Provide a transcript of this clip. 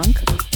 Funk